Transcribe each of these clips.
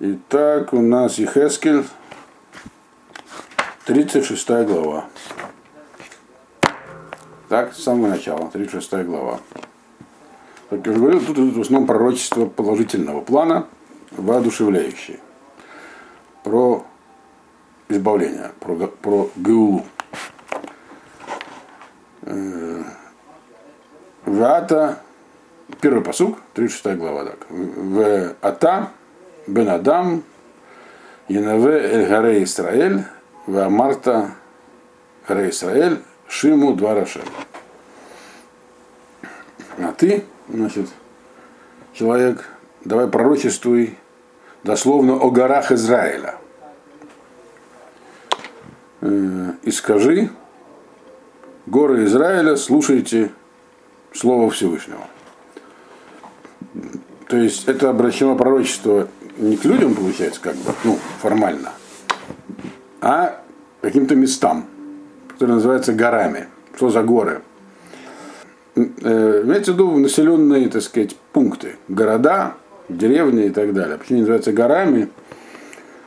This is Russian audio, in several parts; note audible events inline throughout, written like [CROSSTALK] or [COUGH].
Итак, у нас Ехескель, 36 глава. Так, с самого начала, 36 глава. Как я уже говорил, тут идут в основном пророчество положительного плана, воодушевляющие. Про избавление, про, про Геулу. Вата, первый посук, 36 глава, так. В Ата, Бен Адам, Янаве Эль Гаре Исраэль, В Марта Гаре Исраэль, Шиму два Рашем. А ты, значит, человек, давай пророчествуй дословно о горах Израиля. И скажи, горы Израиля, слушайте Слово Всевышнего. То есть это обращено пророчество не к людям, получается, как бы, ну, формально, а каким-то местам, которые называются горами. Что за горы? Э, имеется в виду населенные, так сказать, пункты, города, деревни и так далее. Почему они называются горами?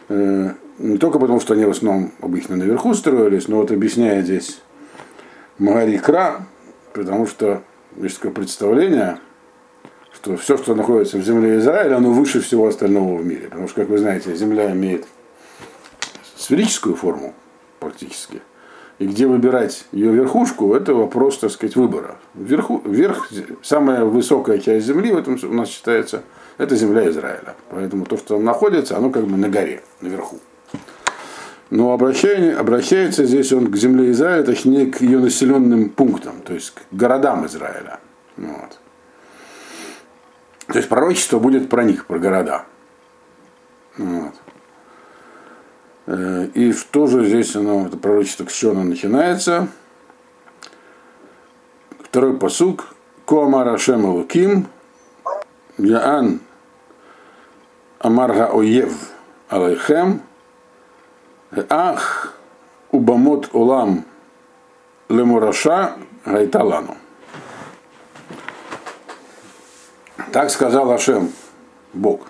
Э, не только потому, что они в основном обычно наверху строились, но вот объясняет здесь Магари потому что есть такое представление, что все, что находится в земле Израиля, оно выше всего остального в мире. Потому что, как вы знаете, земля имеет сферическую форму практически. И где выбирать ее верхушку, это вопрос, так сказать, выбора. Вверху, вверх, самая высокая часть земли в этом у нас считается, это земля Израиля. Поэтому то, что там находится, оно как бы на горе, наверху. Но обращение, обращается здесь он к земле Израиля, точнее к ее населенным пунктам, то есть к городам Израиля. Вот. То есть пророчество будет про них, про города. Вот. Э, и что же здесь оно, это пророчество к чему оно начинается? Второй посук. Коамар Ашем Луким, Яан Амарга Оев Алейхем, Ах Убамот Улам Лемураша Гайталану. Так сказал Ашем, Бог.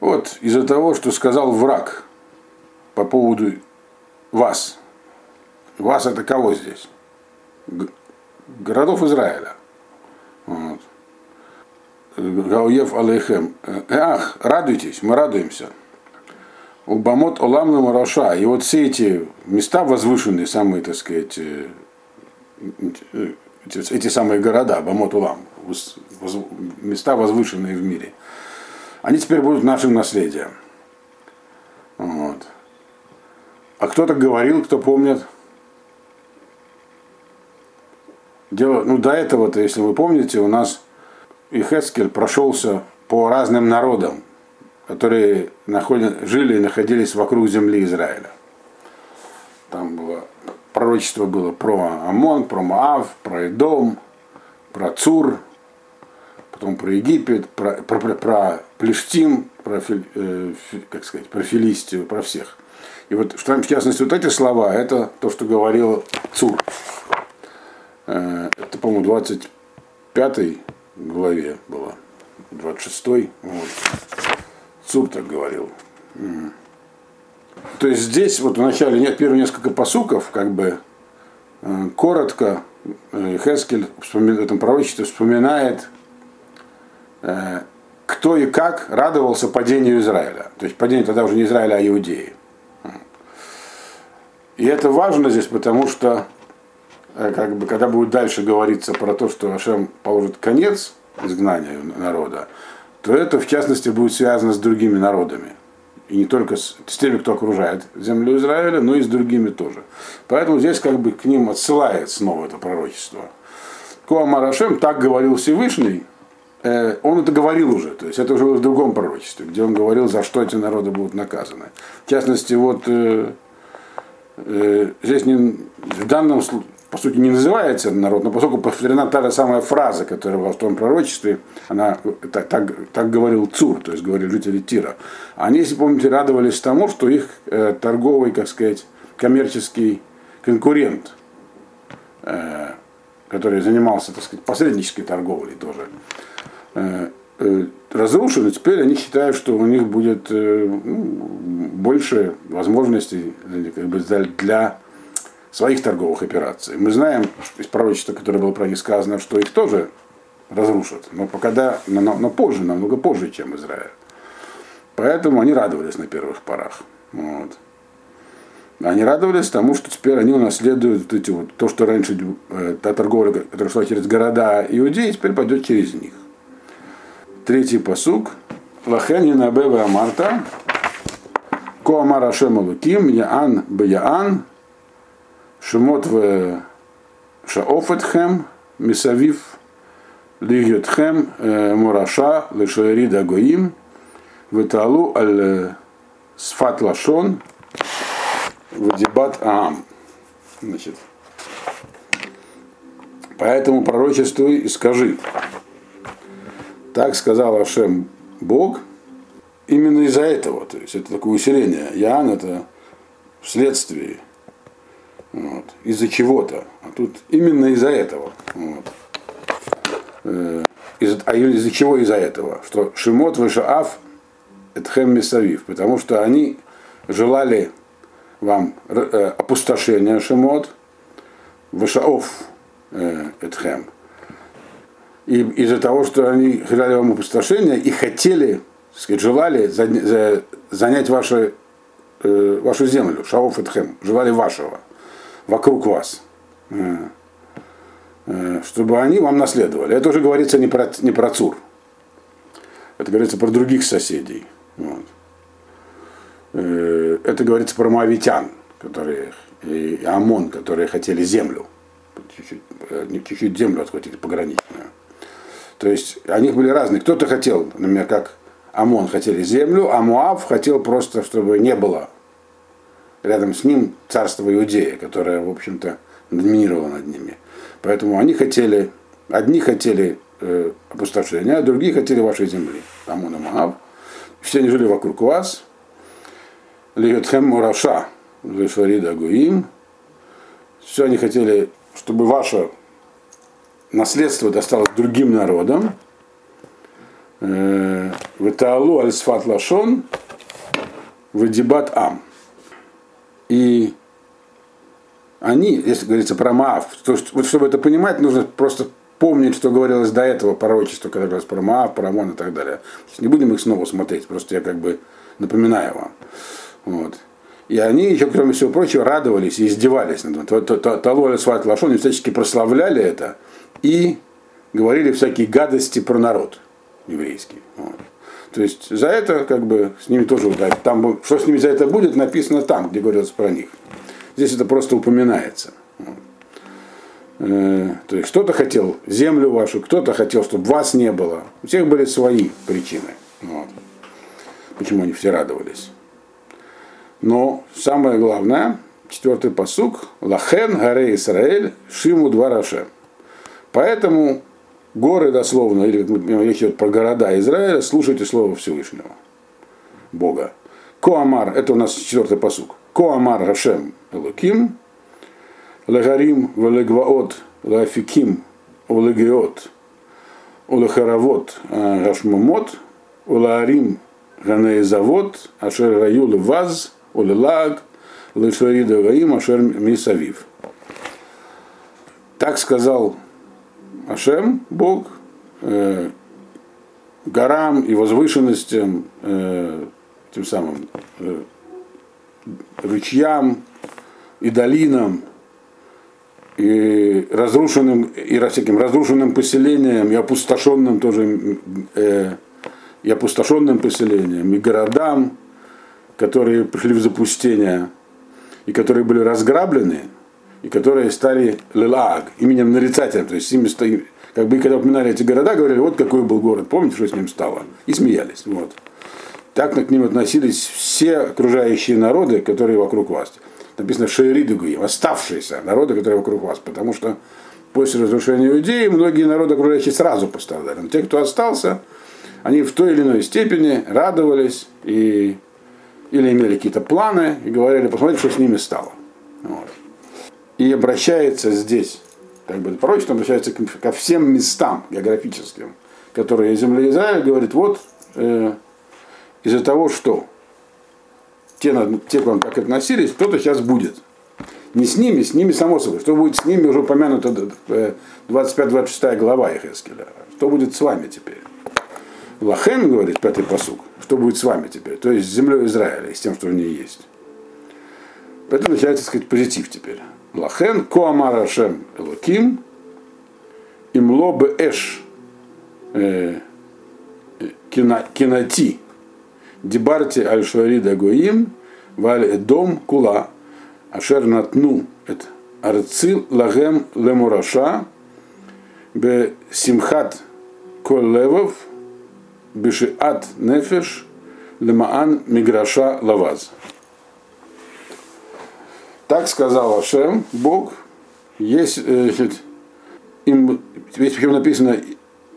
Вот из-за того, что сказал враг по поводу вас. Вас это кого здесь? Городов Израиля. Вот. Гауев Алейхем. Ах, радуйтесь, мы радуемся. Убамот Олам Мараша. И вот все эти места возвышенные, самые, так сказать, э, эти, эти самые города, Бамот Улам, места возвышенные в мире, они теперь будут нашим наследием. Вот. А кто-то говорил, кто помнит. Дело, ну, до этого-то, если вы помните, у нас Ихескель прошелся по разным народам, которые находят, жили и находились вокруг земли Израиля. Там было пророчество было про Амон, про Маав, про Эдом, про Цур, потом про Египет, про, про, про, про Плештим, про, э, как сказать, про Филистию, про всех. И вот, в частности, вот эти слова, это то, что говорил Цур. Э, это, по-моему, 25 главе было, 26 вот. Цур так говорил. То есть здесь вот в начале нет первые несколько посуков, как бы э, коротко э, Хескель в этом пророчестве вспоминает, кто и как радовался падению Израиля. То есть падению тогда уже не Израиля, а Иудеи. И это важно здесь, потому что как бы, когда будет дальше говориться про то, что Ашем положит конец изгнанию народа, то это в частности будет связано с другими народами. И не только с, с теми, кто окружает землю Израиля, но и с другими тоже. Поэтому здесь как бы к ним отсылает снова это пророчество. Коамарашем, так говорил Всевышний, э, он это говорил уже, то есть это уже в другом пророчестве, где он говорил, за что эти народы будут наказаны. В частности, вот э, э, здесь не, в данном случае по сути, не называется народ, но поскольку повторена та же самая фраза, которая была в том пророчестве, она так, так, так говорил Цур, то есть говорили жители Тира. Они, если помните, радовались тому, что их э, торговый, как сказать, коммерческий конкурент, э, который занимался, так сказать, посреднической торговлей тоже, э, э, разрушены, теперь они считают, что у них будет э, ну, больше возможностей как бы, для своих торговых операций. Мы знаем из пророчества, которое было про них сказано, что их тоже разрушат, но, пока, да, но, но позже, намного позже, чем Израиль. Поэтому они радовались на первых порах. Вот. Они радовались тому, что теперь они унаследуют эти вот, то, что раньше э, та торговля, которая шла через города Иудеи, теперь пойдет через них. Третий посук. Лахен Янабева Амарта. Коамар Ашем Алуким, Яан Баяан, Шемот в Шаофетхем, Мисавив, Лигютхем, э, Мураша, Лешари Дагоим, Виталу Аль Сфат Лашон, Вадибат Аам. Значит, поэтому пророчествуй и скажи. Так сказал Ашем Бог, именно из-за этого. То есть это такое усиление. Ян это вследствие. Вот, из-за чего-то. А тут именно из-за этого. Вот. Э, из, а из-за чего из-за этого? Что Шимот Вышаав Этхем Месавив. Потому что они желали вам э, опустошение Шимот, Вашаов э, Этхем. И из-за того, что они желали вам опустошение и хотели, сказать, желали занять ваши, э, вашу землю, Шаоф Этхем, желали вашего, вокруг вас чтобы они вам наследовали. Это уже говорится не про, не про Цур. Это говорится про других соседей. Вот. Э, это говорится про Моавитян, которые, и Амон, которые хотели землю. Чуть-чуть, э, чуть-чуть землю отхватить пограничную. То есть они были разные. Кто-то хотел, например, как Амон хотели землю, а Муав хотел просто, чтобы не было рядом с ним царство Иудея, которое, в общем-то, доминировало над ними. Поэтому они хотели, одни хотели э, опустошения, а другие хотели вашей земли. Амон и Моав. Все они жили вокруг вас, Лиетхем Мураша, Лешарида Гуим. Все они хотели, чтобы ваше наследство досталось другим народам. Э, Ветаалу Альсфат Лашон, Вадибат Ам. И они, если говорится про Маав, то, вот чтобы это понимать, нужно просто помнить, что говорилось до этого пророчество, когда говорилось про Маав, про Амон и так далее. Не будем их снова смотреть, просто я как бы напоминаю вам. Вот. И они еще, кроме всего прочего, радовались и издевались над этим. Талуэль Сват Лашон, всячески прославляли это и говорили всякие гадости про народ еврейский. Вот. То есть за это, как бы, с ними тоже ударить. Там, что с ними за это будет, написано там, где говорится про них. Здесь это просто упоминается. Э, то есть кто-то хотел землю вашу, кто-то хотел, чтобы вас не было. У всех были свои причины. Вот. Почему они все радовались. Но самое главное, четвертый посук, Лахен, Гаре Исраэль, Шиму Двараше. Поэтому горы дословно, или речь идет про города Израиля, слушайте слово Всевышнего, Бога. Коамар, это у нас четвертый посук. Коамар Рашем Элуким, Лагарим Велегваот Лафиким Улегиот Улахаравот Рашмамот Улаарим Ганеизавод Ашер Раюл Ваз Улилаг, Лышарида Гаим, Ашер Мисавив. Так сказал Ашем, Бог, э, горам и возвышенностям, э, тем самым э, ручьям и долинам, и разрушенным, и всяким разрушенным поселениям, и опустошенным тоже, э, и опустошенным поселениям, и городам, которые пришли в запустение, и которые были разграблены, и которые стали Лилаг, именем нарицателем. То есть ими стоит, как бы когда упоминали эти города, говорили, вот какой был город, помните, что с ним стало? И смеялись. Вот. Так к ним относились все окружающие народы, которые вокруг вас. Написано Шейридугуи, оставшиеся народы, которые вокруг вас, потому что после разрушения Иудеи многие народы окружающие сразу пострадали. Но те, кто остался, они в той или иной степени радовались и или имели какие-то планы и говорили, посмотрите, что с ними стало. Вот. И обращается здесь, как бы пророчество обращается ко всем местам географическим, которая есть земля Израиля, говорит, вот э, из-за того, что те, те, к вам как относились, кто-то сейчас будет. Не с ними, с ними само собой. Что будет с ними, уже упомянуто 25-26 глава Ехескеля. Что будет с вами теперь? Лахен, говорит пятый посук, что будет с вами теперь? То есть с землей Израиля с тем, что в ней есть. Поэтому начинается, сказать, позитив теперь. Лахен, Коамар Ашем Элоким, Имло Эш э, Кинати, Дибарти Аль-Шуарида Гоим, Валь Эдом Кула, Ашер Натну, это Арцил Лагем Лемураша, Бе Симхат Коллевов, Бешиат Нефеш, Лемаан Миграша Лаваз. Так сказал Ашем, Бог, есть, э, им, ведь причем написано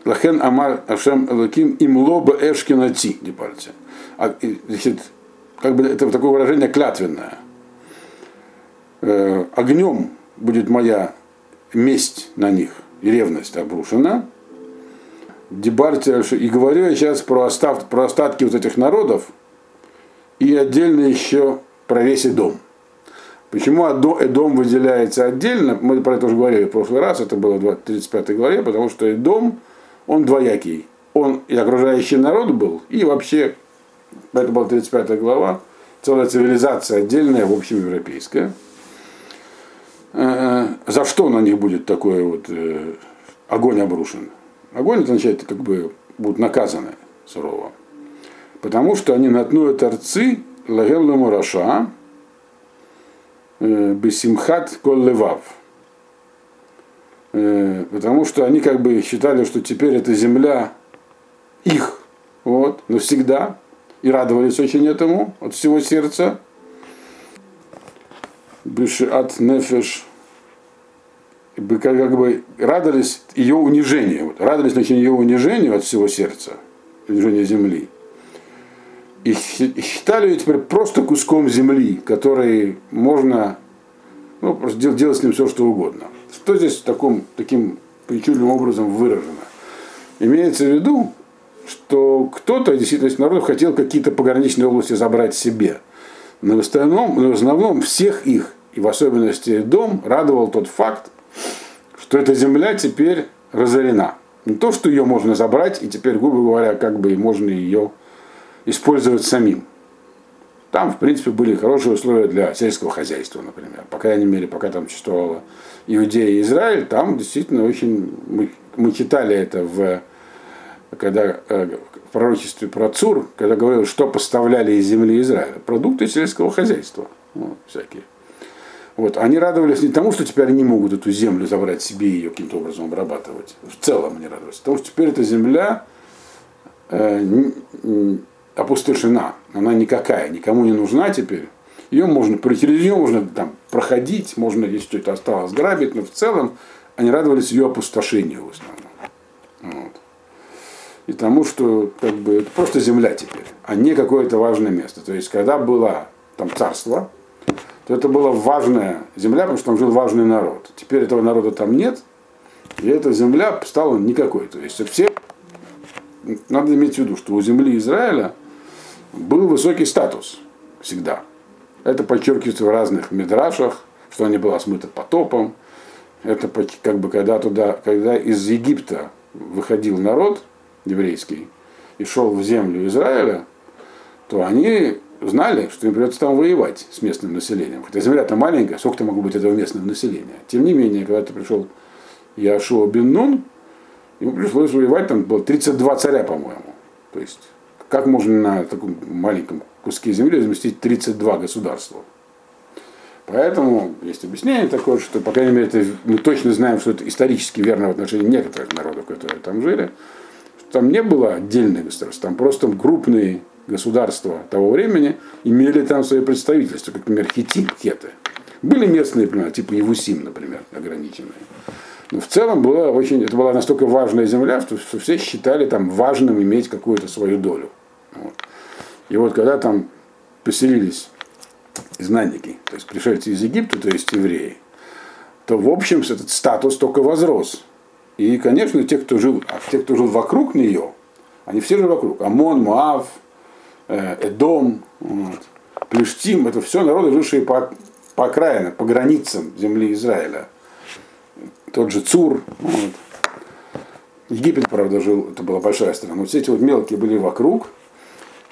Лахен Амар Ашем Элаким им лоба эшкинати, не пальцы. А, значит, как бы это такое выражение клятвенное. Э, огнем будет моя месть на них, и ревность обрушена. Дебарте, и говорю я сейчас про, остав, про остатки вот этих народов, и отдельно еще про весь дом. Почему Эдом выделяется отдельно? Мы про это уже говорили в прошлый раз, это было в 35 главе, потому что Эдом, он двоякий. Он и окружающий народ был, и вообще, это была 35 глава, целая цивилизация отдельная, в общем, европейская. Э, за что на них будет такой вот э, огонь обрушен? Огонь это означает, как бы будут наказаны сурово. Потому что они натнуют торцы лагем мураша, Э, Бесимхат Коллевав. Э, потому что они как бы считали, что теперь эта земля их, вот, навсегда, и радовались очень этому от всего сердца. Бешиат Нефеш, как бы радовались ее унижению, вот, радовались значит, ее унижению от всего сердца, унижению земли и считали ее теперь просто куском земли, который можно ну, просто делать, с ним все, что угодно. Что здесь таком, таким причудливым образом выражено? Имеется в виду, что кто-то действительно из народов хотел какие-то пограничные области забрать себе. Но в основном, но в основном всех их, и в особенности дом, радовал тот факт, что эта земля теперь разорена. Не то, что ее можно забрать, и теперь, грубо говоря, как бы можно ее использовать самим. Там, в принципе, были хорошие условия для сельского хозяйства, например. По крайней мере, пока там существовала Иудея и Израиль, там действительно очень... Мы, мы читали это в, когда, э, в пророчестве про Цур, когда говорилось, что поставляли из земли Израиля. Продукты сельского хозяйства. Вот, всякие. Вот, они радовались не тому, что теперь они могут эту землю забрать себе и ее каким-то образом обрабатывать. В целом они радовались. Потому что теперь эта земля э, опустошена, она никакая, никому не нужна теперь. Ее можно, через нее можно там, проходить, можно, если что-то осталось, грабить, но в целом они радовались ее опустошению в основном. Вот. И тому, что как бы, это просто земля теперь, а не какое-то важное место. То есть, когда было там царство, то это была важная земля, потому что там жил важный народ. Теперь этого народа там нет, и эта земля стала никакой. То есть все, надо иметь в виду, что у земли Израиля был высокий статус всегда. Это подчеркивается в разных мидрашах, что не была смыта потопом. Это как бы когда туда, когда из Египта выходил народ еврейский и шел в землю Израиля, то они знали, что им придется там воевать с местным населением. Хотя земля-то маленькая, сколько-то могло быть этого местного населения. Тем не менее, когда ты пришел Яшуа бен Нун, ему пришлось воевать, там было 32 царя, по-моему. То есть как можно на таком маленьком куске земли разместить 32 государства? Поэтому есть объяснение такое, что, по крайней мере, это, мы точно знаем, что это исторически верно в отношении некоторых народов, которые там жили, что там не было отдельных государств, там просто крупные государства того времени имели там свои представительства, как, например, хитим, хеты. Были местные племена, типа Евусим, например, ограниченные. Но в целом было очень, это была настолько важная земля, что, все считали там важным иметь какую-то свою долю. Вот. И вот когда там поселились знанники, то есть пришельцы из Египта, то есть евреи, то в общем этот статус только возрос. И, конечно, те, кто жил, а те, кто жил вокруг нее, они все же вокруг. Амон, Муав, э, Эдом, вот, Плештим, это все народы, жившие по, по окраинам, по границам земли Израиля. Тот же Цур. Вот. Египет, правда, жил, это была большая страна, но все эти вот мелкие были вокруг.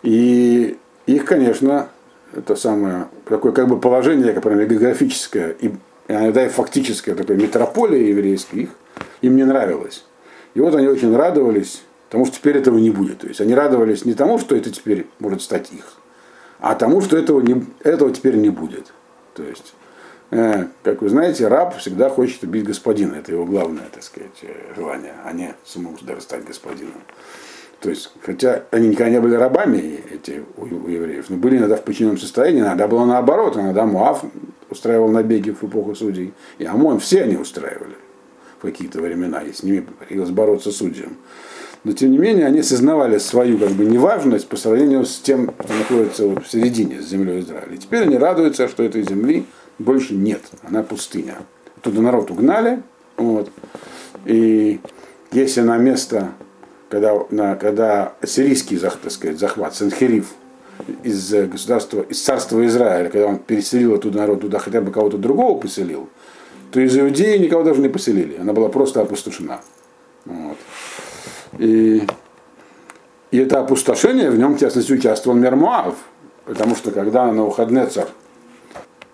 И их, конечно, это самое, такое как бы положение, как правильно, географическое и иногда и фактическое такое метрополия еврейская, их, им не нравилось. И вот они очень радовались, потому что теперь этого не будет. То есть они радовались не тому, что это теперь может стать их, а тому, что этого, не, этого теперь не будет. То есть, как вы знаете, раб всегда хочет убить господина. Это его главное, так сказать, э, желание, а не самому даже стать господином. То есть, хотя они никогда не были рабами, эти у, у евреев, но были иногда в подчиненном состоянии, иногда было наоборот, иногда Муав устраивал набеги в эпоху судей, и ОМОН все они устраивали в какие-то времена, и с ними приходилось бороться судьям. Но тем не менее они сознавали свою как бы неважность по сравнению с тем, что находится в середине, с землей Израиля. И теперь они радуются, что этой земли больше нет, она пустыня. Туда народ угнали, вот, и если на место когда, на, когда сирийский так сказать, захват, Санхериф из государства, из царства Израиля, когда он переселил оттуда народ туда хотя бы кого-то другого поселил, то из Иудеи никого даже не поселили. Она была просто опустошена. Вот. И, и это опустошение, в нем, в частности, участвовал Мермуав. Потому что когда Навуходнецар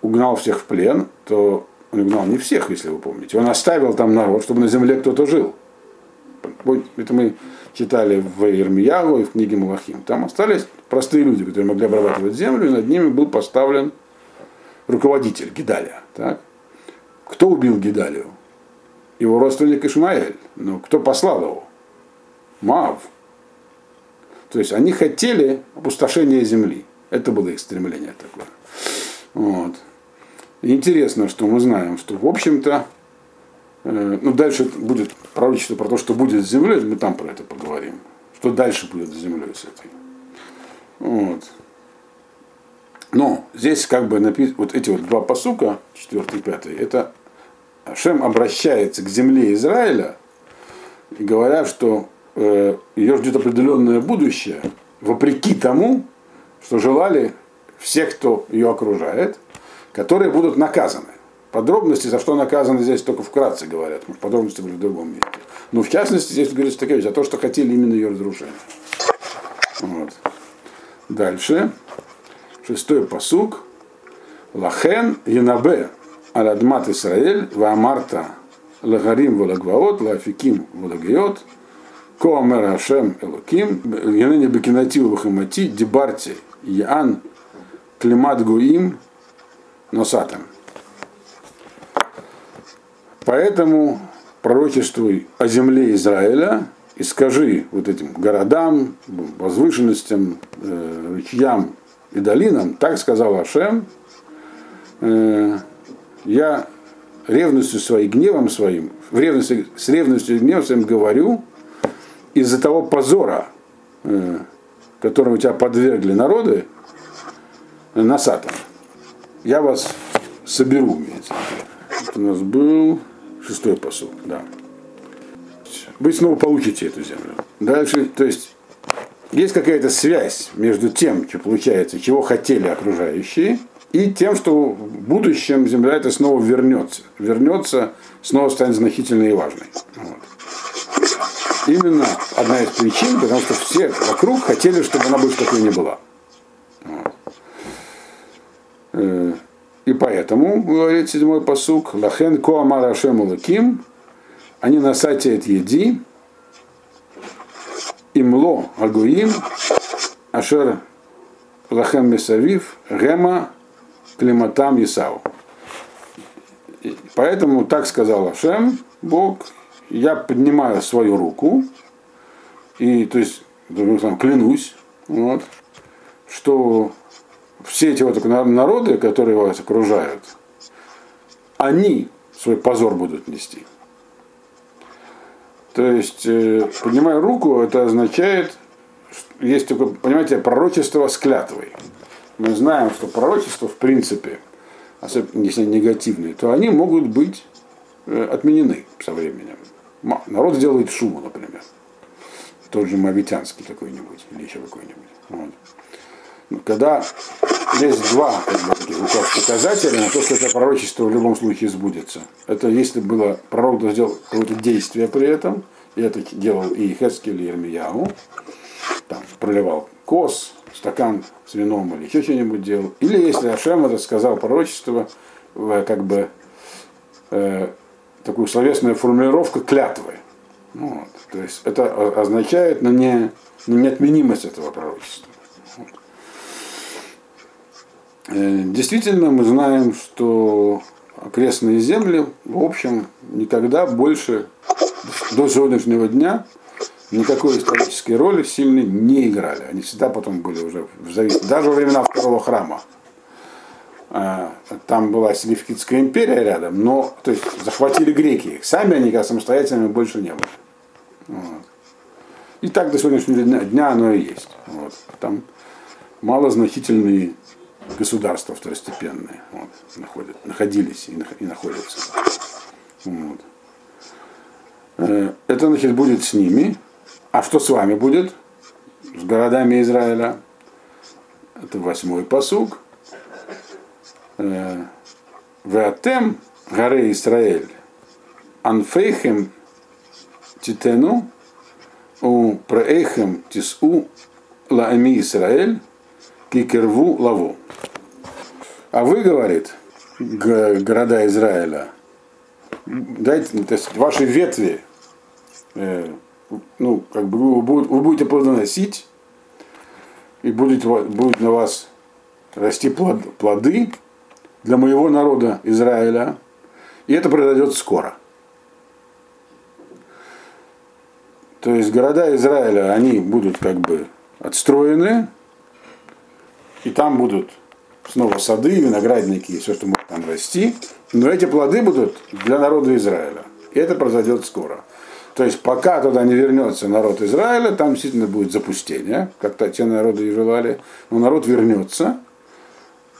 угнал всех в плен, то он угнал не всех, если вы помните. Он оставил там народ, чтобы на земле кто-то жил. Это мы читали в Ирмиягу и в книге Малахим. Там остались простые люди, которые могли обрабатывать землю, и над ними был поставлен руководитель Гидалия. Так? Кто убил Гидалию? Его родственник Ишмаэль. Но кто послал его? Мав. То есть они хотели опустошения земли. Это было их стремление такое. Вот. Интересно, что мы знаем, что в общем-то Э, ну, дальше будет пророчество про то, что будет с землей, мы там про это поговорим. Что дальше будет с землей с этой. Вот. Но здесь как бы написано, вот эти вот два посука, четвертый и пятый, это Шем обращается к земле Израиля говоря, что э, ее ждет определенное будущее, вопреки тому, что желали все, кто ее окружает, которые будут наказаны. Подробности, за что наказаны здесь только вкратце говорят, может, подробности были в другом месте. Но в частности здесь говорится такая вещь, за то, что хотели именно ее разрушения. Вот. Дальше. Шестой посук. Лахен Янабе Аладмат Исраэль Ваамарта Лагарим Волагваот Лафиким Волагиот Коамер Ашем Элоким Янене Бекинатил Вахамати Дебарти Яан Климат Гуим Носатам. Поэтому пророчествуй о земле Израиля и скажи вот этим городам, возвышенностям, э, ручьям и долинам, так сказал Ашем, э, я ревностью своей, гневом своим, в ревности, с ревностью и гневом своим говорю, из-за того позора, э, которому тебя подвергли народы, на Сатан, я вас соберу. Это у нас был Шестой посуд, да. Вы снова получите эту землю. Дальше, то есть, есть какая-то связь между тем, что получается, чего хотели окружающие, и тем, что в будущем земля это снова вернется. Вернется, снова станет значительной и важной. Вот. Именно одна из причин, потому что все вокруг хотели, чтобы она больше такой не была. Э, и поэтому, говорит седьмой посук, Лахен Коамар Ашем Лаким, они на сайте от еди, имло агуим, ашер лахем месавив, гема климатам Исау. Поэтому так сказал Ашем, Бог, я поднимаю свою руку, и то есть, клянусь, вот, что все эти вот народы, которые вас окружают, они свой позор будут нести. То есть, э, поднимая руку, это означает, есть такое, понимаете, пророчество с клятвой. Мы знаем, что пророчество, в принципе, особенно если негативные, то они могут быть э, отменены со временем. Народ делает шуму, например. Тот же Мавитянский какой-нибудь, или еще какой-нибудь. Вот. Когда есть два как бы, таких указателя на то, что это пророчество в любом случае сбудется. Это если было пророк сделал какое-то действие при этом, и это делал и Хескель, и Ермияу, там, проливал кос, стакан с вином или еще что-нибудь делал. Или если Ашем это сказал пророчество, как бы э, такую словесную формулировку клятвы. Ну, вот. То есть это означает на не, неотменимость этого пророчества. Э, действительно, мы знаем, что окрестные земли, в общем, никогда больше до сегодняшнего дня никакой исторической роли сильной не играли. Они всегда потом были уже в зависимости, даже во времена второго храма. А, там была Селевкидская империя рядом, но то есть захватили греки. Сами они как самостоятельными больше не были. Вот. И так до сегодняшнего дня, дня оно и есть. Вот. Там малозначительные государства второстепенные вот, находят, находились и, и находятся. Вот. Э, это значит будет с ними. А что с вами будет? С городами Израиля. Это восьмой посуг. Э, Веатем, горы Израиль, анфейхем титену, у преэхем тису лаами Израиль, кикерву лаву. А вы, говорит, города Израиля, дайте, то есть ваши ветви, э, ну, как бы вы, вы будете плодоносить, и будет, будет на вас расти плод, плоды для моего народа Израиля, и это произойдет скоро. То есть города Израиля, они будут как бы отстроены, и там будут снова сады, виноградники и все, что может там расти. Но эти плоды будут для народа Израиля. И это произойдет скоро. То есть пока туда не вернется народ Израиля, там действительно будет запустение, как-то те народы и желали, но народ вернется,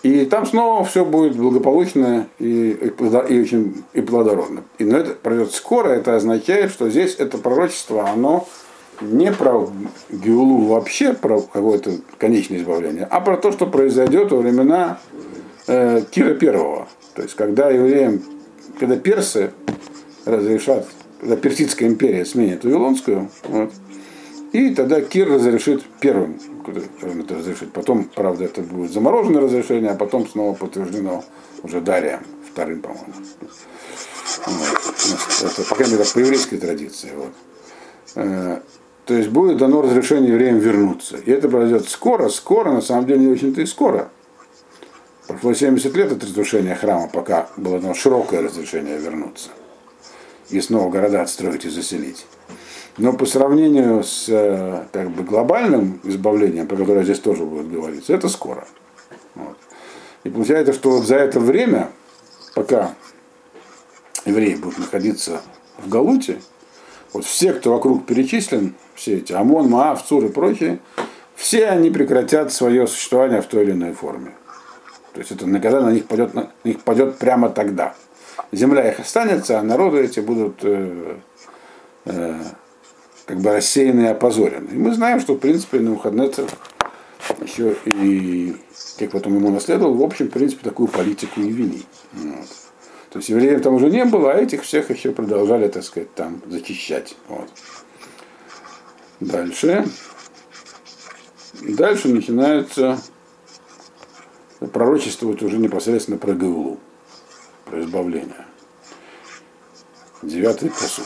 и там снова все будет благополучно и, и, и очень и плодородно. И, но это произойдет скоро, это означает, что здесь это пророчество, оно не про Геулу вообще, про какое-то конечное избавление, а про то, что произойдет во времена э, Кира Первого. То есть, когда евреям, когда персы разрешат, когда Персидская империя сменит Вавилонскую, вот, и тогда Кир разрешит первым, это разрешит. Потом, правда, это будет замороженное разрешение, а потом снова подтверждено уже Дарием, вторым, по-моему. Вот. Это, по крайней мере, по еврейской традиции. Вот. То есть будет дано разрешение евреям вернуться. И это произойдет скоро, скоро, на самом деле не очень-то и скоро. Прошло 70 лет от разрушения храма, пока было дано широкое разрешение вернуться. И снова города отстроить и заселить. Но по сравнению с э, как бы, глобальным избавлением, про которое здесь тоже будет говориться, это скоро. Вот. И получается, что вот за это время, пока евреи будут находиться в Галуте, вот все, кто вокруг перечислен, все эти ОМОН, МААФ, ЦУР и прочие, все они прекратят свое существование в той или иной форме. То есть это наказание на них падет, на них падет прямо тогда. Земля их останется, а народы эти будут э, э, как бы рассеяны и опозорены. И мы знаем, что в принципе на Навуходнецер еще и, как потом ему наследовал, в общем, в принципе, такую политику и вели. Вот. То есть евреев там уже не было, а этих всех еще продолжали, так сказать, там зачищать. Вот. Дальше. Дальше начинается пророчествовать уже непосредственно про Геулу, про избавление. Девятый посуд.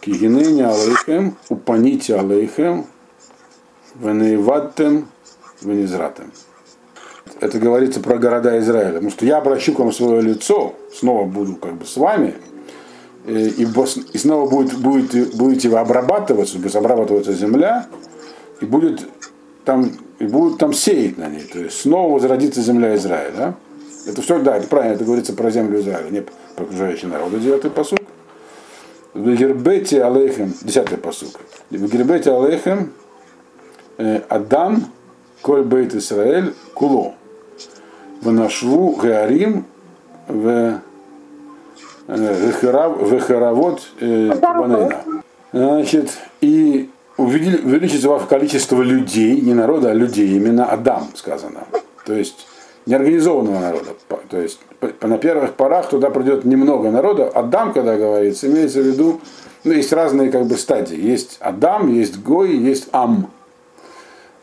Кигинени алейхем, упаните алейхем, венеиваттем, венизратем это говорится про города Израиля. Потому что я обращу к вам свое лицо, снова буду как бы с вами, и, и снова будет, будет, будете вы обрабатываться, будет обрабатываться земля, и будет там, и будут там сеять на ней. То есть снова возродится земля Израиля. Да? Это все, да, это правильно, это говорится про землю Израиля, не про окружающий народ. Девятый посуд. В Гербете Алейхем, десятый посуд. В Гербете Алейхем э, Адам Коль Бейт Исраэль Куло. Ванашву Гаарим в Вехаравод Банейна. Значит, и увеличится количество людей, не народа, а людей, именно Адам сказано. То есть неорганизованного народа. То есть на первых порах туда придет немного народа. Адам, когда говорится, имеется в виду, ну, есть разные как бы стадии. Есть Адам, есть Гой, есть Ам.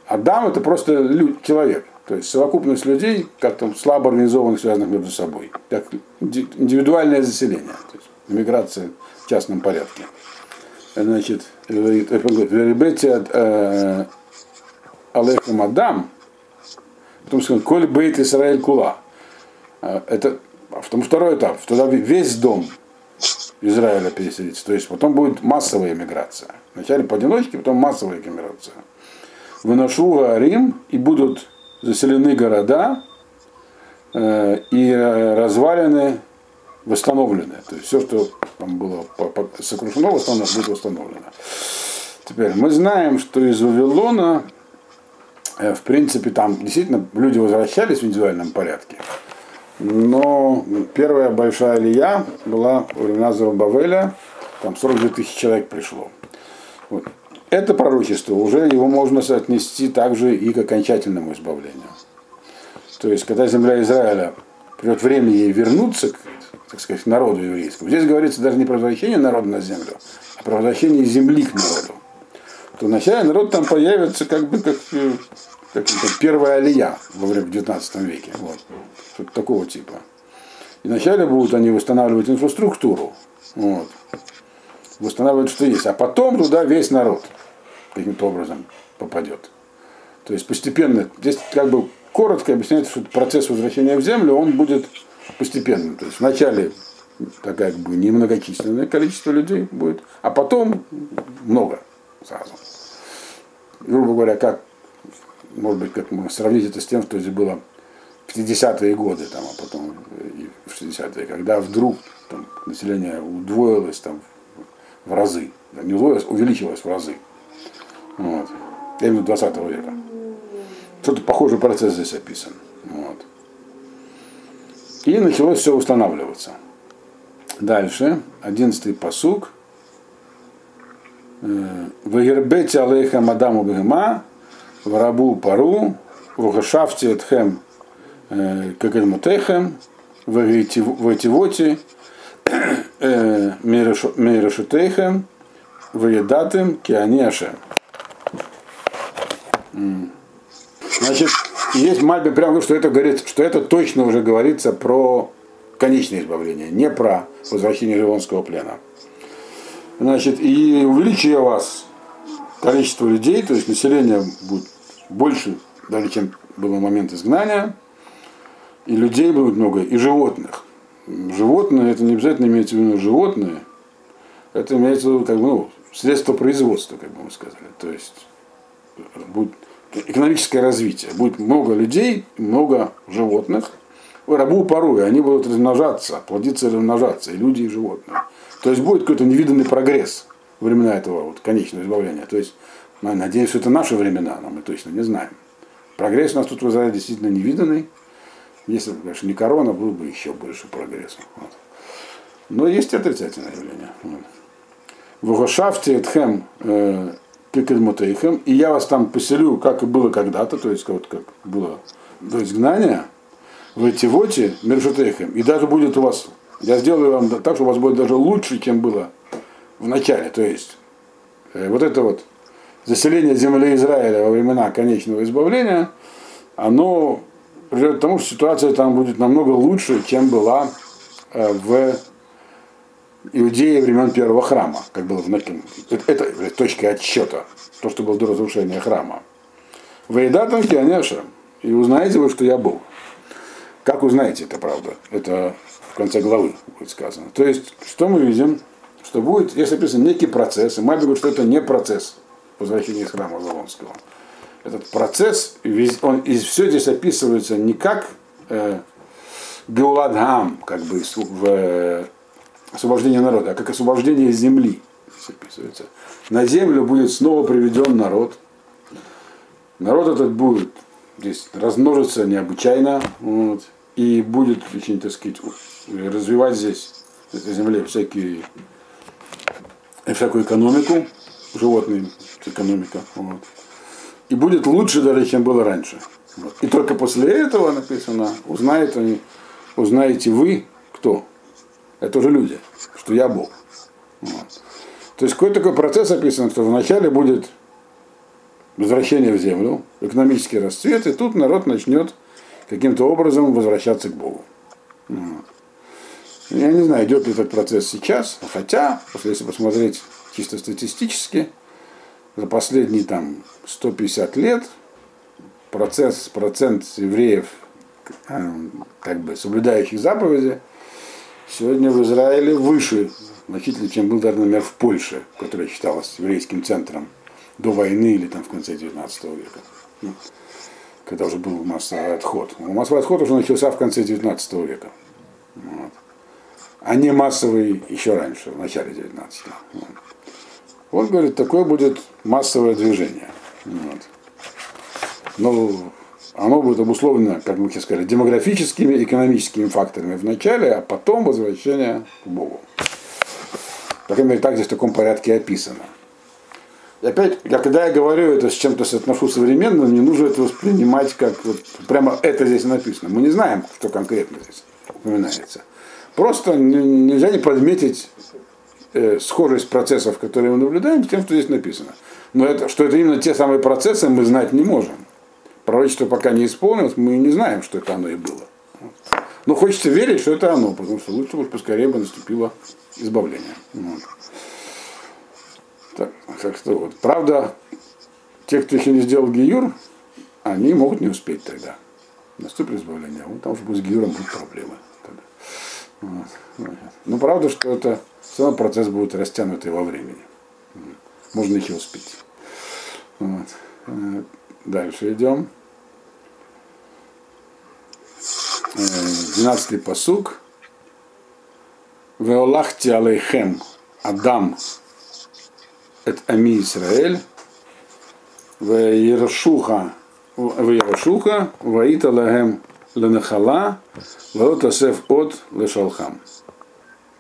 Адам это просто люд, человек. То есть совокупность людей, как там слабо организованных, связанных между собой. Как индивидуальное заселение. То есть миграция в частном порядке. Значит, Веребете э, Алейхам Адам, потом сказал, Коль Бейт Исраэль Кула. Э, это потом второй этап, туда весь дом Израиля переселится. То есть потом будет массовая миграция. Вначале поодиночке, потом массовая миграция. Выношу Рим и будут заселены города э, и развалины восстановлены. То есть все, что там было сокрушено, восстановлено, будет восстановлено. Теперь мы знаем, что из Вавилона, э, в принципе, там действительно люди возвращались в индивидуальном порядке. Но первая большая лия была во времена Зарубавеля, там 42 тысячи человек пришло. Вот. Это пророчество, уже его можно соотнести также и к окончательному избавлению. То есть, когда земля Израиля придет время ей вернуться к, так сказать, народу еврейскому. Здесь говорится даже не про возвращение народа на землю, а про возвращение земли к народу. То вначале народ там появится как бы как, э, как, как первая алия во время в 19 веке. Вот. Что-то такого типа. И вначале будут они восстанавливать инфраструктуру. Вот. Восстанавливать, что есть. А потом туда весь народ каким-то образом попадет. То есть постепенно, здесь как бы коротко объясняется, что процесс возвращения в землю, он будет постепенным. То есть вначале такая как бы немногочисленное количество людей будет, а потом много сразу. Грубо говоря, как, может быть, как можно сравнить это с тем, что здесь было в 50-е годы, там, а потом и в 60-е, когда вдруг там, население удвоилось там, в разы, не удвоилось, увеличилось в разы. Вот. Именно 20 века. Что-то похожий процесс здесь описан. Вот. И началось все устанавливаться. Дальше, одиннадцатый посук. Э, Вагербете алейха мадаму бегема, варабу пару, вухашафте этхем э, кагельмутехем, вативоти, э, мейрашутейхем, ваедатым кианешем. Значит, есть Мальби прямо что это говорит, что это точно уже говорится про конечное избавление, не про возвращение Вавилонского плена. Значит, и увеличивая вас количество людей, то есть население будет больше, даже чем было в момент изгнания, и людей будет много, и животных. Животные, это не обязательно имеется в виду животные, это имеется в виду как бы, ну, средство производства, как бы мы сказали. То есть будет экономическое развитие. Будет много людей, много животных. Рабу порой, они будут размножаться, плодиться и размножаться, и люди, и животные. То есть будет какой-то невиданный прогресс во времена этого вот, конечного избавления. То есть, мы надеюсь, что это наши времена, но мы точно не знаем. Прогресс у нас тут в Израиле действительно невиданный. Если бы, конечно, не корона, был бы еще больше прогресса. Вот. Но есть отрицательное явление. В Гошафте Эдхем э, Кекельмотейхем, и я вас там поселю, как и было когда-то, то есть вот как было до изгнания, в Этивоте, Мершутейхем, и даже будет у вас, я сделаю вам так, что у вас будет даже лучше, чем было в начале, то есть э, вот это вот заселение земли Израиля во времена конечного избавления, оно придет к тому, что ситуация там будет намного лучше, чем была э, в Иудеи времен первого храма, как было в Наким. Это, это точка отсчета, то, что было до разрушения храма. Ваидатам Кианеша, и узнаете вы, что я Бог. Как узнаете это, правда? Это в конце главы будет сказано. То есть, что мы видим? Что будет, если написано некий процесс, и Мальби говорит, что это не процесс возвращения из храма Вавилонского. Этот процесс, он, и все здесь описывается не как э, Геуладхам, как бы в освобождение народа, а как освобождение земли. Описывается. На землю будет снова приведен народ. Народ этот будет здесь размножиться необычайно вот, и будет очень, так сказать, развивать здесь этой земле всякие, всякую экономику, животные, экономика. Вот. И будет лучше даже, чем было раньше. Вот. И только после этого написано, узнает они, узнаете вы, кто? Это уже люди, что я Бог. Вот. То есть какой такой процесс описан, что вначале будет возвращение в землю, экономический расцвет, и тут народ начнет каким-то образом возвращаться к Богу. Вот. Я не знаю, идет ли этот процесс сейчас, хотя, если посмотреть чисто статистически, за последние там 150 лет процесс, процент евреев, э, как бы соблюдающих заповеди, сегодня в Израиле выше значительно, чем был, даже, например, в Польше, которая считалась еврейским центром до войны или там в конце 19 века. Ну, когда уже был массовый отход. Но массовый отход уже начался в конце 19 века. Вот. А не массовый еще раньше, в начале 19 вот. Он говорит, такое будет массовое движение. Вот. Но оно будет обусловлено, как мы сказали, демографическими, экономическими факторами в начале, а потом возвращение к Богу. По крайней мере, так здесь в таком порядке описано. И опять, я, когда я говорю это с чем-то соотношу современным, не нужно это воспринимать как вот, прямо это здесь написано. Мы не знаем, что конкретно здесь упоминается. Просто нельзя не подметить э, схожесть процессов, которые мы наблюдаем, с тем, что здесь написано. Но это, что это именно те самые процессы, мы знать не можем. Пророчество пока не исполнилось, мы не знаем, что это оно и было. Но хочется верить, что это оно, потому что лучше уж поскорее бы наступило избавление. Вот. Так, так что вот. Правда, те, кто еще не сделал гиюр, они могут не успеть тогда. Наступит избавление, вот там уже будет с гиюром будут проблемы. Вот. Но правда, что это все равно процесс будет растянутый во времени. Можно еще успеть. Вот. Дальше идем. Э, 12-й посук. Веолахти алейхем Адам эт ами Исраэль. Веерашуха, Веершуха ваита лахем ленахала ваотасев от лешалхам.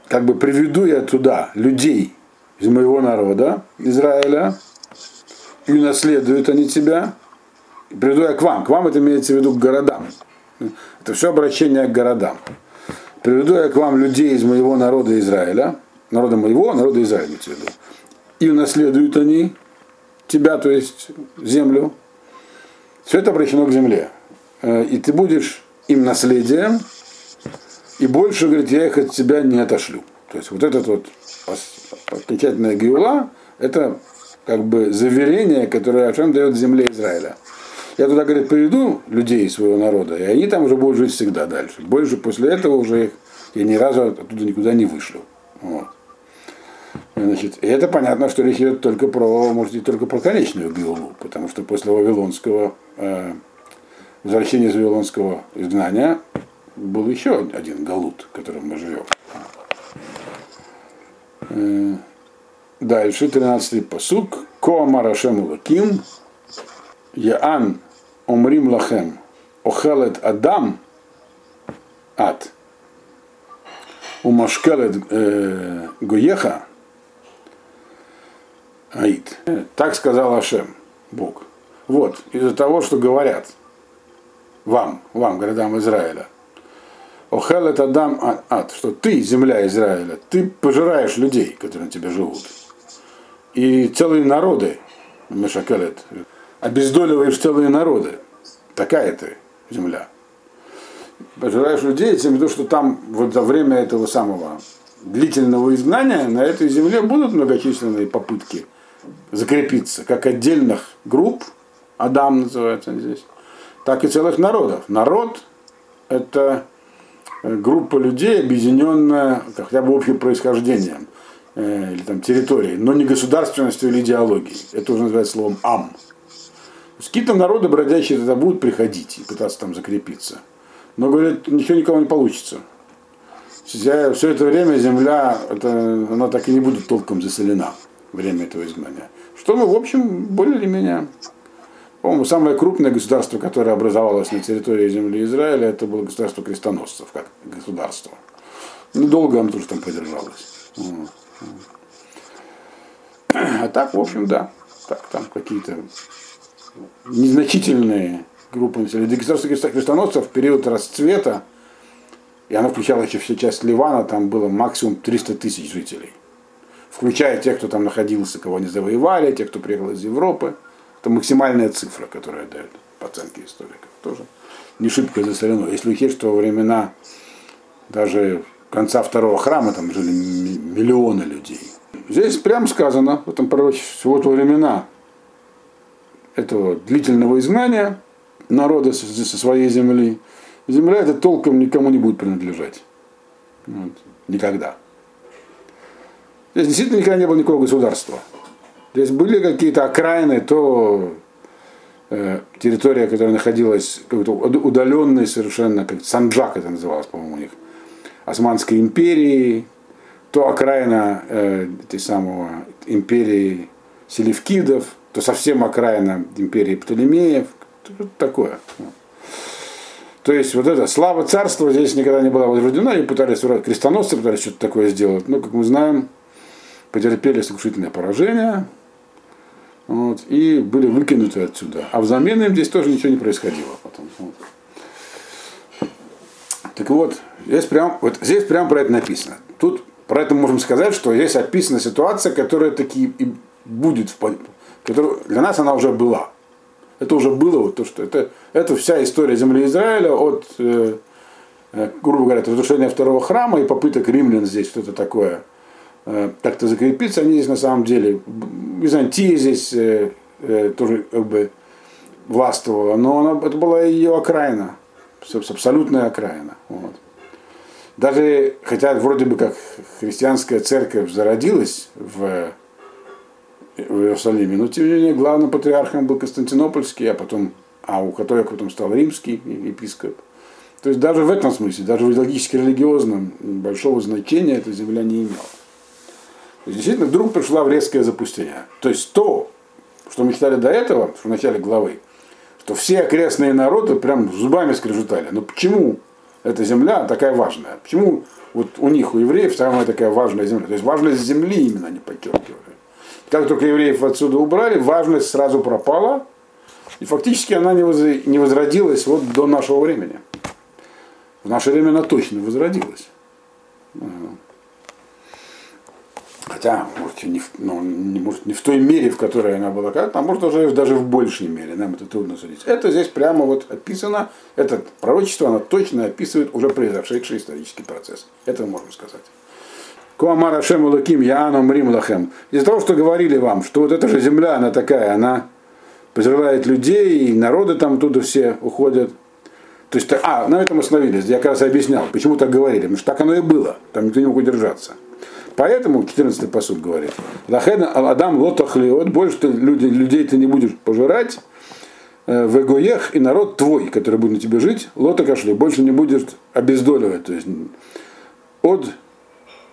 Как бы приведу я туда людей из моего народа, Израиля, и наследуют они тебя, приведу я к вам. К вам это имеется в виду к городам. Это все обращение к городам приведу я к вам людей из моего народа Израиля, народа моего, народа Израиля, в виду, и унаследуют они тебя, то есть землю. Все это обращено к земле. Э, и ты будешь им наследием, и больше, говорит, я их от тебя не отошлю. То есть вот этот вот окончательная геула, это как бы заверение, которое Ашем дает земле Израиля. Я туда, говорит, приведу людей своего народа, и они там уже будут жить всегда дальше. Больше после этого уже их я ни разу оттуда никуда не вышлю. Вот. Значит, и это понятно, что речь идет только про, может быть, только про конечную Геулу, потому что после Вавилонского э, возвращения из Вавилонского изгнания был еще один Галут, в котором мы живем. Э, дальше, 13-й посук. Ко Марашем Лаким, Яан Омрим Лахем, Охелет Адам, Ад, Умашкелет Гоеха, Аид. Так сказал Ашем, Бог. Вот, из-за того, что говорят вам, вам, городам Израиля, Охел это дам а, ад, что ты, земля Израиля, ты пожираешь людей, которые на тебе живут. И целые народы, Мешакелет, обездоливаешь целые народы. Такая ты земля. Пожираешь людей, тем в что там вот за время этого самого длительного изгнания на этой земле будут многочисленные попытки закрепиться, как отдельных групп, Адам называется здесь, так и целых народов. Народ – это группа людей, объединенная хотя бы общим происхождением э, или там территорией, но не государственностью или идеологией. Это уже называется словом «ам». Какие-то народы бродячие тогда будут приходить и пытаться там закрепиться. Но, говорят, ничего никого не получится. Все это время земля, это, она так и не будет толком заселена время этого изгнания. Что мы, в общем, более или менее по-моему, самое крупное государство, которое образовалось на территории земли Израиля, это было государство крестоносцев, как государство. Недолго она тоже там продержалась. Вот. А так, в общем, да. Так, там какие-то незначительные группы населения. Государство крестоносцев в период расцвета, и оно включало еще всю часть Ливана, там было максимум 300 тысяч жителей. Включая тех, кто там находился, кого они завоевали, тех, кто приехал из Европы. Это максимальная цифра, которая дает по оценке историков. Тоже не шибко засолено. Если учесть, что во времена даже конца второго храма там жили миллионы людей. Здесь прямо сказано в этом пророчестве, вот во времена этого длительного изгнания народа со своей земли, земля это толком никому не будет принадлежать. Вот. Никогда. Здесь действительно никогда не было никакого государства. Здесь были какие-то окраины, то э, территория, которая находилась как-то удаленной совершенно, как Санджак это называлось, по-моему, у них, Османской империи, то окраина э, этой самого империи Селевкидов, то совсем окраина империи Птолемеев, такое. То есть вот это слава царства здесь никогда не была возрождена, и пытались, крестоносцы пытались что-то такое сделать, но, как мы знаем, потерпели сокрушительное поражение, вот, и были выкинуты отсюда. А взамен им здесь тоже ничего не происходило потом. Вот. Так вот, здесь прям, вот здесь прям про это написано. Тут про это можем сказать, что здесь описана ситуация, которая таки и будет, в, которая, для нас она уже была. Это уже было вот то, что это, это вся история земли Израиля от, э, э грубо говоря, разрушения второго храма и попыток римлян здесь что-то такое э, как-то закрепиться. Они здесь на самом деле, Византия здесь э, э, тоже как бы властвовала, но она, это была ее окраина, абсолютная окраина. Вот. Даже, хотя вроде бы как христианская церковь зародилась в в Иерусалиме. Но тем не менее главным патриархом был Константинопольский, а потом, а у которого потом стал римский епископ. То есть даже в этом смысле, даже в идеологически религиозном большого значения эта земля не имела. То есть, действительно, вдруг пришла в резкое запустение. То есть то, что мы читали до этого, в начале главы, что все окрестные народы прям зубами скрежетали. Но почему эта земля такая важная? Почему вот у них, у евреев, самая такая важная земля? То есть важность земли именно они подчеркивали. Как только евреев отсюда убрали, важность сразу пропала, и фактически она не возродилась вот до нашего времени. В наше время она точно возродилась. Хотя, может, не в, ну, не, может, не в той мере, в которой она была когда-то, а может уже даже в большей мере. Нам это трудно судить. Это здесь прямо вот описано, это пророчество, оно точно описывает уже произошедший исторический процесс. Это можем сказать. Куамара Шем Лаким Яаном Рим Лахем. Из-за того, что говорили вам, что вот эта же земля, она такая, она пожирает людей, и народы там туда все уходят. То есть, а, на этом остановились. Я как раз объяснял, почему так говорили. Потому что так оно и было. Там никто не мог удержаться. Поэтому 14-й посуд говорит, Лахен Адам лотахлиот, больше ты люди, людей ты не будешь пожирать, э, в Эгоех и народ твой, который будет на тебе жить, лота кашли, больше не будешь обездоливать. То есть от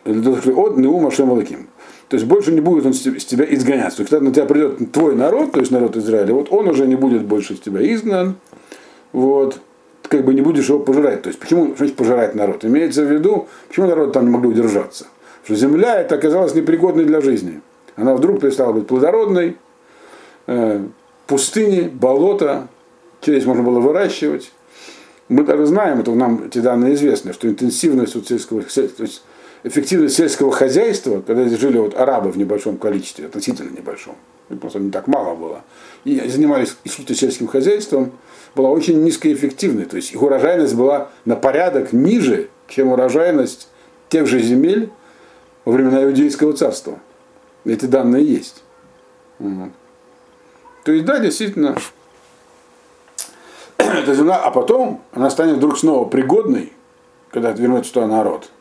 от Неум Ашем Алаким. То есть больше не будет он с тебя изгонять. То есть, когда на тебя придет твой народ, то есть народ Израиля, вот он уже не будет больше с тебя изгнан. Вот. Ты как бы не будешь его пожирать. То есть почему значит, пожирать народ? Имеется в виду, почему народ там не могли удержаться? Что земля это оказалась непригодной для жизни. Она вдруг перестала быть плодородной, э, пустыни, болото, здесь можно было выращивать. Мы даже знаем, это нам эти данные известны, что интенсивность вот сельского, то есть эффективность сельского хозяйства, когда здесь жили вот арабы в небольшом количестве, относительно небольшом, просто не так мало было, и занимались исключительно сельским хозяйством, была очень низкоэффективной. То есть их урожайность была на порядок ниже, чем урожайность тех же земель во времена Иудейского царства. Эти данные есть. Угу. То есть, да, действительно, [CLEARS THROAT] эта земля, а потом она станет вдруг снова пригодной, когда вернется туда народ –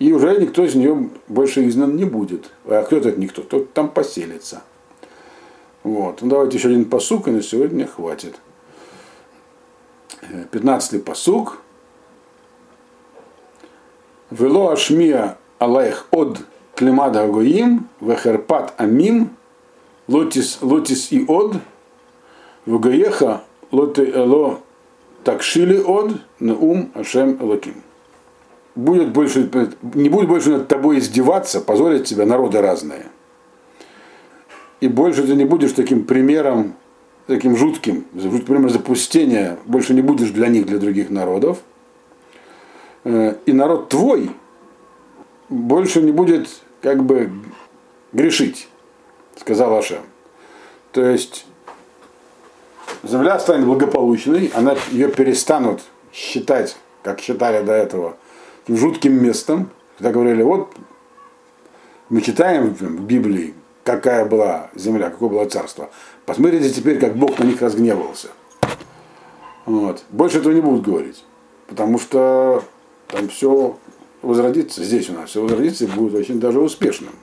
и уже никто из нее больше изгнан не будет. А кто этот никто? Тот там поселится. Вот. Ну, давайте еще один посук, и на сегодня хватит. Пятнадцатый посук. Вело ашмия алайх от климада агоим, вехерпат амим, лотис, лотис и од, вгаеха лоте эло такшили од, наум ашем элоким. Будет больше, не будет больше над тобой издеваться, позорить тебя народы разные. И больше ты не будешь таким примером, таким жутким, примером запустения, больше не будешь для них, для других народов. Э, и народ твой больше не будет как бы грешить, сказал Ашем. То есть земля станет благополучной, она, ее перестанут считать, как считали до этого, жутким местом. Когда говорили, вот мы читаем в Библии, какая была земля, какое было царство. Посмотрите теперь, как Бог на них разгневался. Вот. Больше этого не будут говорить. Потому что там все возродится, здесь у нас все возродится и будет очень даже успешным.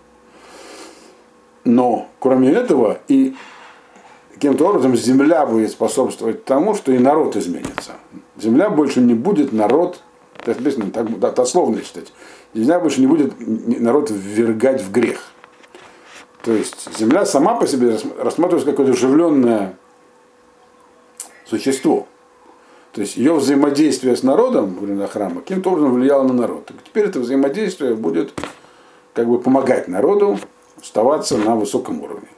Но, кроме этого, и каким-то образом земля будет способствовать тому, что и народ изменится. Земля больше не будет народ, это написано так, да, дословно читать, земля больше не будет народ ввергать в грех. То есть земля сама по себе рассматривается как оживленное существо. То есть ее взаимодействие с народом во время храма каким-то образом влияло на народ. Так теперь это взаимодействие будет как бы помогать народу оставаться на высоком уровне.